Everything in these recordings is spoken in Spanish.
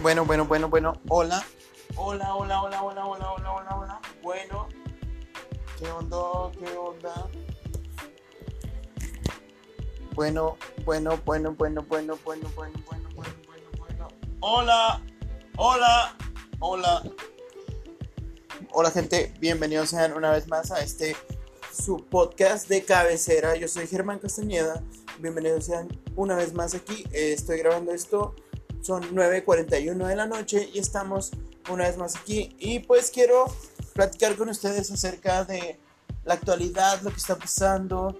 Bueno, bueno, bueno, bueno. Hola. Hola, hola, hola, hola, hola, hola, hola, hola. Bueno. ¿Qué onda? ¿Qué onda? Bueno, bueno, bueno, bueno, bueno, bueno, bueno, bueno, bueno, bueno, bueno. Hola. Hola. Hola. Hola gente, bienvenidos sean una vez más a este su podcast de cabecera. Yo soy Germán Castañeda. Bienvenidos sean una vez más aquí. Eh, estoy grabando esto son 9.41 de la noche y estamos una vez más aquí. Y pues quiero platicar con ustedes acerca de la actualidad, lo que está pasando,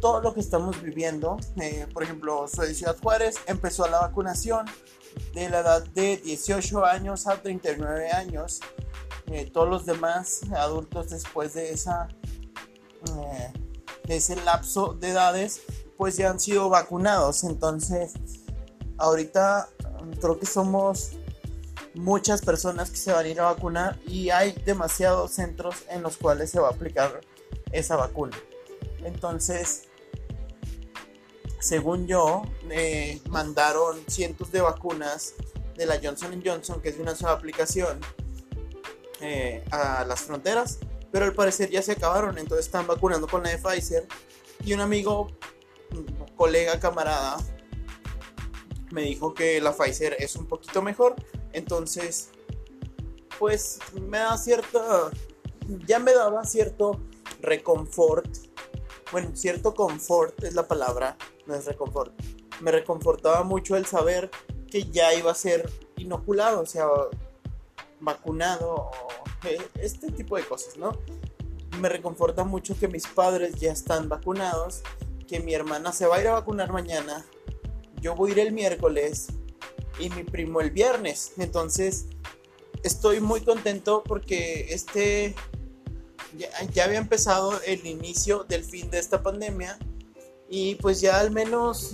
todo lo que estamos viviendo. Eh, por ejemplo, soy de Ciudad Juárez, empezó la vacunación de la edad de 18 años a 39 años. Eh, todos los demás adultos después de esa eh, de ese lapso de edades pues ya han sido vacunados entonces ahorita creo que somos muchas personas que se van a ir a vacunar y hay demasiados centros en los cuales se va a aplicar esa vacuna. Entonces, según yo, mandaron cientos de vacunas de la Johnson Johnson, que es una sola aplicación, eh, a las fronteras, pero al parecer ya se acabaron, entonces están vacunando con la de Pfizer. Y un amigo, colega, camarada, me dijo que la Pfizer es un poquito mejor. Entonces, pues me da cierta, ya me daba cierto reconfort. Bueno, cierto confort es la palabra, no es reconfort. Me reconfortaba mucho el saber que ya iba a ser inoculado, o sea, vacunado, o este tipo de cosas, ¿no? Me reconforta mucho que mis padres ya están vacunados, que mi hermana se va a ir a vacunar mañana yo voy a ir el miércoles y mi primo el viernes. Entonces, estoy muy contento porque este ya, había empezado el inicio del fin de esta pandemia y pues ya al menos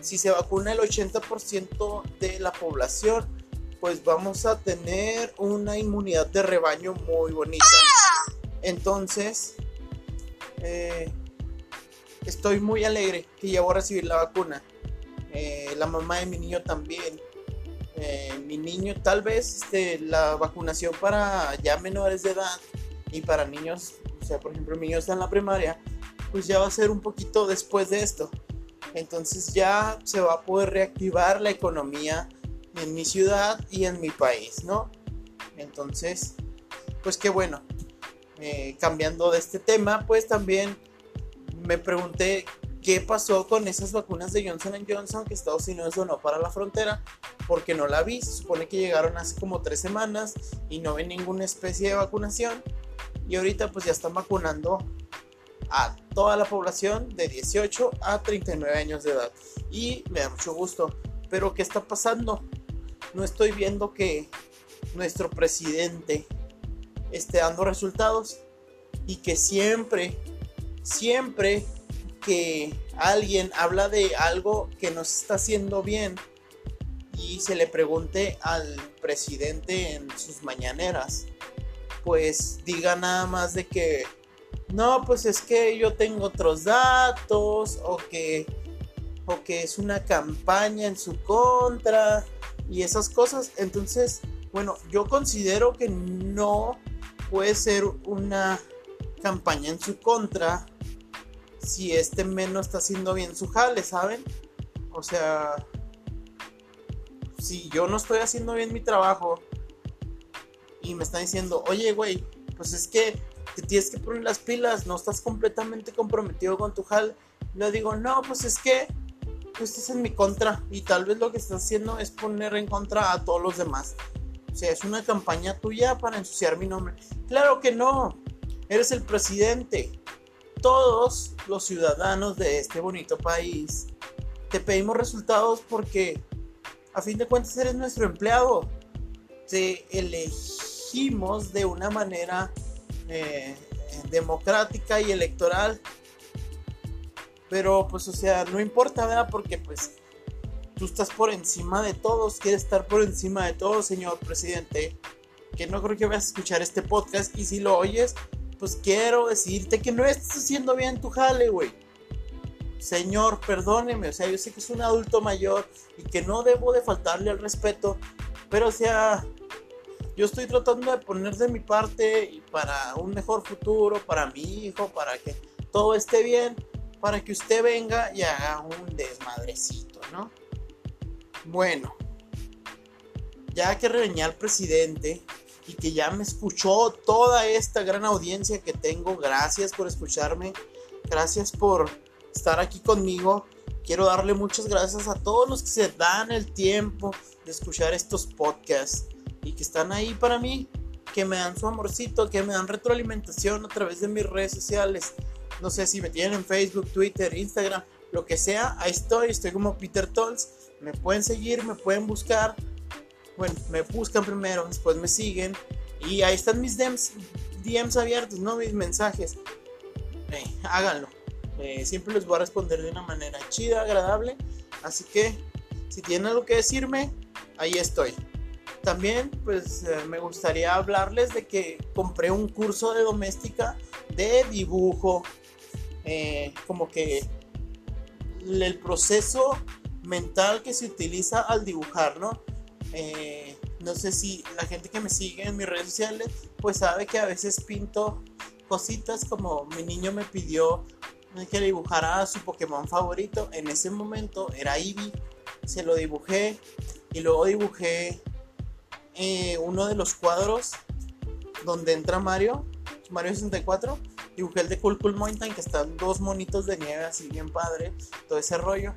si se vacuna el 80% de la población, pues vamos a tener una inmunidad de rebaño muy bonita. Entonces, eh, estoy muy alegre que ya voy a recibir la vacuna. Eh, la mamá de mi niño también. Eh, mi niño, tal vez este, la vacunación para ya menores de edad y para niños, o sea, por ejemplo, mi niño está en la primaria, pues ya va a ser un poquito después de esto. Entonces ya se va a poder reactivar la economía en mi ciudad y en mi país, ¿no? Entonces, pues qué bueno. Eh, cambiando de este tema, pues también me pregunté qué pasó con esas vacunas de Johnson Johnson que Estados Unidos donó para la frontera, porque no la vi, se supone que llegaron hace como tres semanas y no ven ninguna especie de vacunación. Y ahorita pues ya están vacunando a toda la población de 18 a 39 años de edad. Y me da mucho gusto, pero ¿qué está pasando? No estoy viendo que nuestro presidente esté dando resultados y que siempre, siempre que alguien habla de algo que no se está haciendo bien y se le pregunte al presidente en sus mañaneras, pues diga nada más de que no, pues es que yo tengo otros datos o que o que es una campaña en su contra y esas cosas. Entonces, bueno, yo considero que no puede ser una campaña en su contra si este men no está haciendo bien su jale, ¿saben? O sea, si yo no estoy haciendo bien mi trabajo y me están diciendo, oye, güey, pues es que te tienes que poner las pilas, no estás completamente comprometido con tu jale. Le digo, no, pues es que tú estás en mi contra y tal vez lo que estás haciendo es poner en contra a todos los demás. O sea, es una campaña tuya para ensuciar mi nombre. Claro que no, eres el presidente todos los ciudadanos de este bonito país te pedimos resultados porque a fin de cuentas eres nuestro empleado. Te elegimos de una manera eh, democrática y electoral. Pero pues o sea, no importa, ¿verdad? Porque pues tú estás por encima de todos, quieres estar por encima de todos, señor presidente. Que no creo que vayas a escuchar este podcast y si lo oyes, pues quiero decirte que no estás haciendo bien tu jale, güey. señor, perdóneme, o sea, yo sé que es un adulto mayor y que no debo de faltarle al respeto, pero o sea, yo estoy tratando de poner de mi parte para un mejor futuro, para mi hijo, para que todo esté bien, para que usted venga y haga un desmadrecito, ¿no? Bueno, ya que reveñé al presidente y que ya me escuchó toda esta gran audiencia que tengo, gracias por escucharme, gracias por estar aquí conmigo. Quiero darle muchas gracias a todos los que se dan el tiempo de escuchar estos podcasts y que están ahí para mí, que me dan su amorcito, que me dan retroalimentación a través de mis redes sociales. No sé si me tienen en Facebook, Twitter, Instagram, lo que sea, ahí estoy, estoy como Peter Tolls. Me pueden seguir, me pueden buscar. Bueno, me buscan primero, después me siguen. Y ahí están mis DMs, DMs abiertos, no mis mensajes. Eh, háganlo. Eh, siempre les voy a responder de una manera chida, agradable. Así que si tienen algo que decirme, ahí estoy. También pues eh, me gustaría hablarles de que compré un curso de doméstica de dibujo. Como que el proceso mental que se utiliza al dibujar, ¿no? No sé si la gente que me sigue en mis redes sociales pues sabe que a veces pinto cositas como mi niño me pidió que dibujara a su Pokémon favorito. En ese momento era Eevee. Se lo dibujé. Y luego dibujé eh, uno de los cuadros donde entra Mario. Mario 64. Dibujé el de Cool Cool Mountain. Que están dos monitos de nieve así bien padre. Todo ese rollo.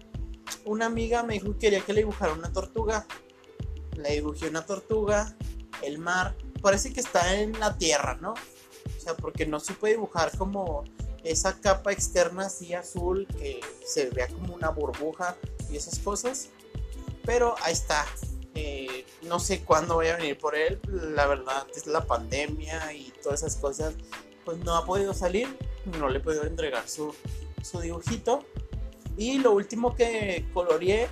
Una amiga me dijo que quería que le dibujara una tortuga. Le dibujé una tortuga. El mar. Parece que está en la tierra, ¿no? O sea, porque no se puede dibujar como esa capa externa así azul que se vea como una burbuja y esas cosas. Pero ahí está. Eh, no sé cuándo voy a venir por él. La verdad es la pandemia y todas esas cosas. Pues no ha podido salir. No le he podido entregar su, su dibujito. Y lo último que coloreé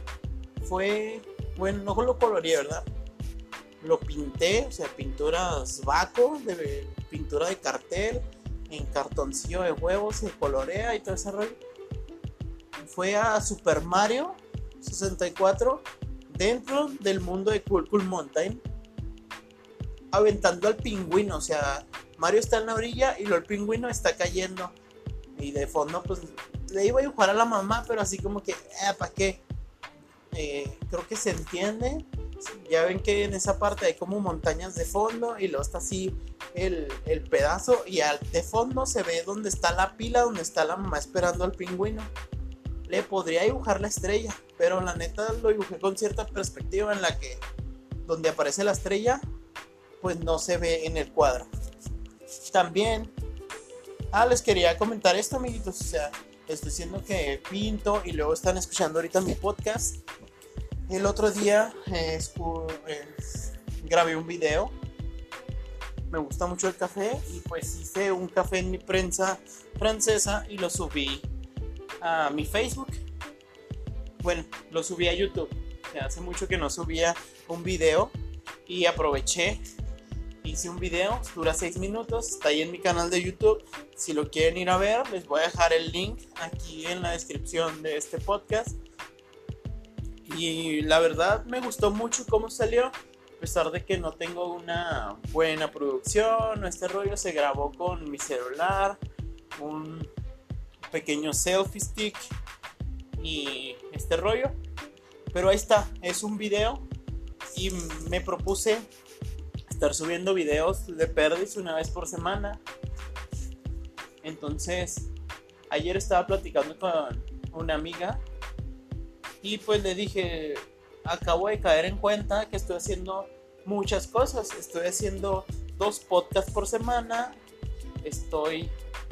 fue. Bueno, no lo coloreé, ¿verdad? Lo pinté, o sea, pinturas vaco, de pintura de cartel en cartoncillo de huevos, se colorea y todo ese rollo. Fue a Super Mario 64 dentro del mundo de Cool Cool Mountain, aventando al pingüino. O sea, Mario está en la orilla y el pingüino está cayendo. Y de fondo, pues le iba a dibujar a la mamá, pero así como que, eh, ¿para qué? Eh, creo que se entiende. Ya ven que en esa parte hay como montañas de fondo y luego está así el, pedazo y al de fondo se ve donde está la pila, donde está la mamá esperando al pingüino. Le podría dibujar la estrella, pero la neta lo dibujé con cierta perspectiva en la que donde aparece la estrella, pues no se ve en el cuadro. También, ah, les quería comentar esto, amiguitos, o sea, estoy diciendo que pinto y luego están escuchando ahorita mi podcast. El otro día grabé un video me gusta mucho el café y pues hice un café en mi prensa francesa y lo subí a mi Facebook. Bueno, lo subí a YouTube. Hace mucho que no subía un video y aproveché. Hice un video, dura 6 minutos, está ahí en mi canal de YouTube. Si lo quieren ir a ver, les voy a dejar el link aquí en la descripción de este podcast. Y la verdad me gustó mucho cómo salió a pesar de que no tengo una buena producción, este rollo se grabó con mi celular, un pequeño selfie stick y este rollo. Pero ahí está, es un video y me propuse estar subiendo videos de Perdis una vez por semana. Entonces, ayer estaba platicando con una amiga y pues le dije, acabo de caer en cuenta que estoy haciendo muchas cosas. Estoy haciendo dos podcasts por semana. Estoy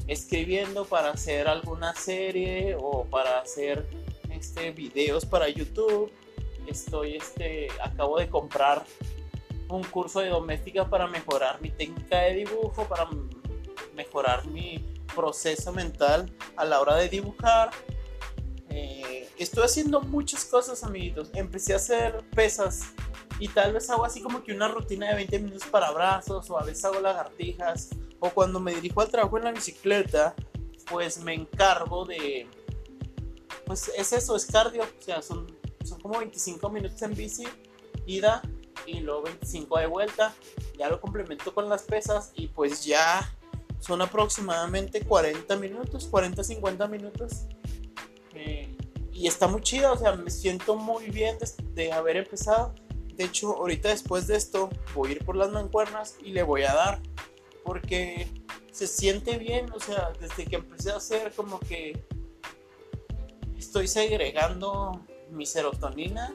escribiendo para hacer alguna serie o para hacer este videos para YouTube. Estoy este acabo de comprar un curso de doméstica para mejorar mi técnica de dibujo, para mejorar mi proceso mental a la hora de dibujar estoy haciendo muchas cosas, amiguitos. Empecé a hacer pesas y tal vez hago así como que una rutina de 20 minutos para brazos o a veces hago lagartijas o cuando me dirijo al trabajo en la bicicleta, pues me encargo de pues es eso, es cardio, o sea, son, son como 25 minutos en bici, ida y luego 25 de vuelta, ya lo complemento con las pesas y pues ya son aproximadamente 40 minutos, 40-50 minutos. Eh, y está muy chido, o sea, me siento muy bien de, haber empezado. De hecho, ahorita después de esto voy a ir por las mancuernas y le voy a dar. Porque se siente bien, o sea, desde que empecé a hacer como que estoy segregando mi serotonina,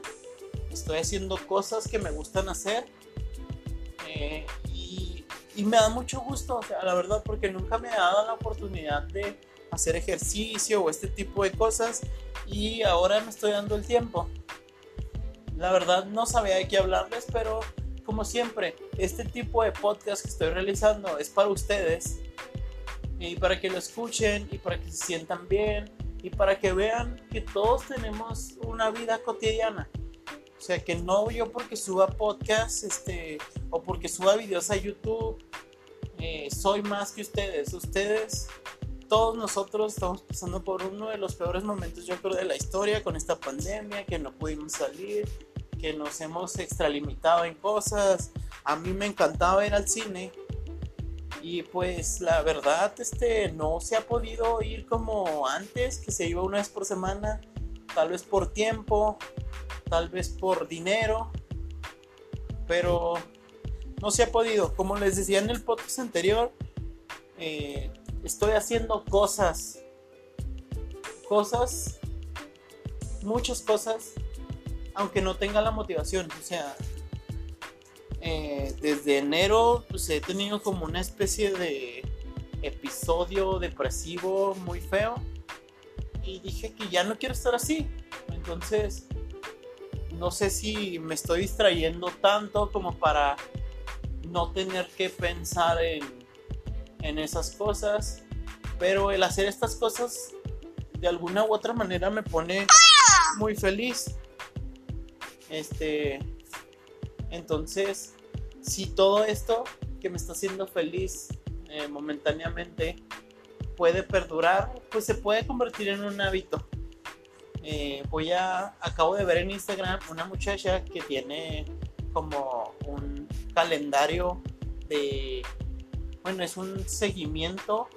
estoy haciendo cosas que me gustan hacer eh, y, me da mucho gusto, o sea, la verdad, porque nunca me ha dado la oportunidad de hacer ejercicio o este tipo de cosas y ahora me estoy dando el tiempo. La verdad no sabía de qué hablarles, pero como siempre, este tipo de podcast que estoy realizando es para ustedes y para que lo escuchen y para que se sientan bien y para que vean que todos tenemos una vida cotidiana. O sea, que no yo porque suba podcast este, o porque suba videos a YouTube, eh, soy más que ustedes. Ustedes, todos nosotros estamos pasando por uno de los peores momentos, yo creo, de la historia con esta pandemia, que no pudimos salir, que nos hemos extralimitado en cosas. A mí me encantaba ir al cine y pues la verdad este no se ha podido ir como antes, que se iba una vez por semana, tal vez por tiempo, tal vez por dinero, pero no se ha podido. Como les decía en el podcast anterior, eh, estoy haciendo cosas, cosas, muchas cosas, aunque no tenga la motivación. O sea, eh, desde enero pues, he tenido como una especie de episodio depresivo muy feo y dije que ya no quiero estar así. Entonces, no sé si me estoy distrayendo tanto como para no tener que pensar en, en esas cosas, pero el hacer estas cosas de alguna u otra manera me pone muy feliz. Este, entonces, si todo esto que me está haciendo feliz eh, momentáneamente puede perdurar, pues se puede convertir en un hábito. Eh, voy a, acabo de ver en Instagram una muchacha que tiene como un calendario de, bueno, es un seguimiento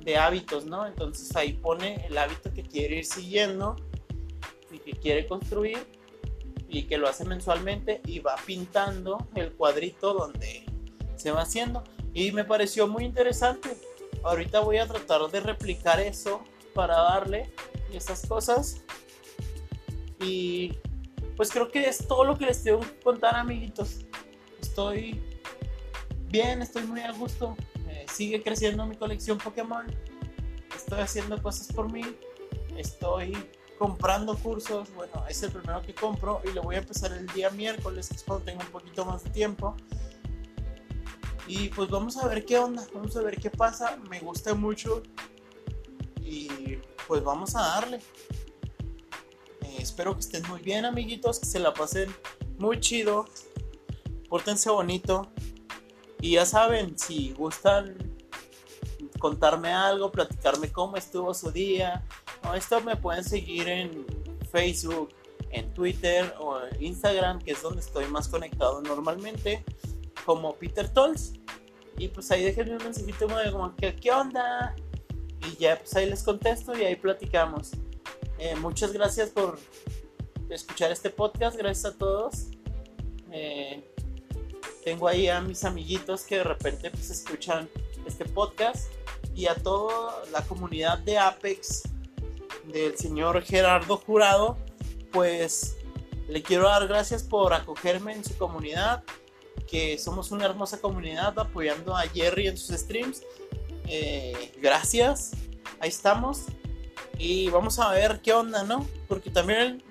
de hábitos, ¿no? Entonces ahí pone el hábito que quiere ir siguiendo y que quiere construir y que lo hace mensualmente y va pintando el cuadrito donde se va haciendo y me pareció muy interesante. Ahorita voy a tratar de replicar eso para darle esas cosas y pues creo que es todo lo que les tengo que contar amiguitos. Estoy bien, estoy muy a gusto. Sigue creciendo mi colección Pokémon. Estoy haciendo cosas por mí. Estoy comprando cursos. Bueno, es el primero que compro y lo voy a empezar el día miércoles, que es cuando tengo un poquito más de tiempo. Y pues vamos a ver qué onda, vamos a ver qué pasa. Me gusta mucho y pues vamos a darle. Eh, espero que estén muy bien, amiguitos, que se la pasen muy chido. Pórtense bonito. Y ya saben, si gustan contarme algo, platicarme cómo estuvo su día, esto me pueden seguir en Facebook, en Twitter o Instagram, que es donde estoy más conectado normalmente, como Peter Tolls. Y pues ahí déjenme un mensajito como que, ¿qué onda? Y ya pues ahí les contesto y ahí platicamos. Eh, muchas gracias por escuchar este podcast, gracias a todos. Eh, tengo ahí a mis amiguitos que de repente pues escuchan este podcast y a toda la comunidad de Apex del señor Gerardo Jurado, pues le quiero dar gracias por acogerme en su comunidad, que somos una hermosa comunidad apoyando a Jerry en sus streams. Eh, gracias, ahí estamos. Y vamos a ver qué onda, ¿no? Porque también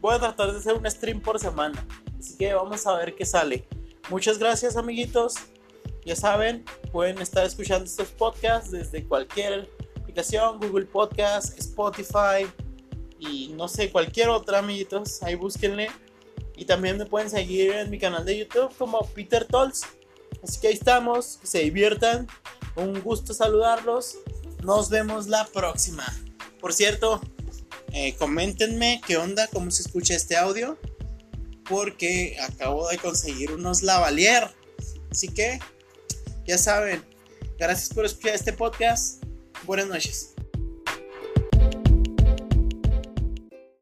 voy a tratar de hacer un stream por semana. Así que vamos a ver qué sale. Muchas gracias amiguitos. Ya saben, pueden estar escuchando estos podcasts desde cualquier Google Podcast, Spotify y no sé, cualquier otra, amiguitos. Ahí búsquenle. Y también me pueden seguir en mi canal de YouTube como Peter Tolls. Así que ahí estamos, se diviertan. Un gusto saludarlos. Nos vemos la próxima. Por cierto, Eh, coméntenme qué onda, cómo se escucha este audio. Porque acabo de conseguir unos lavalier. Así que, ya saben, gracias por escuchar este podcast. Buenas noches.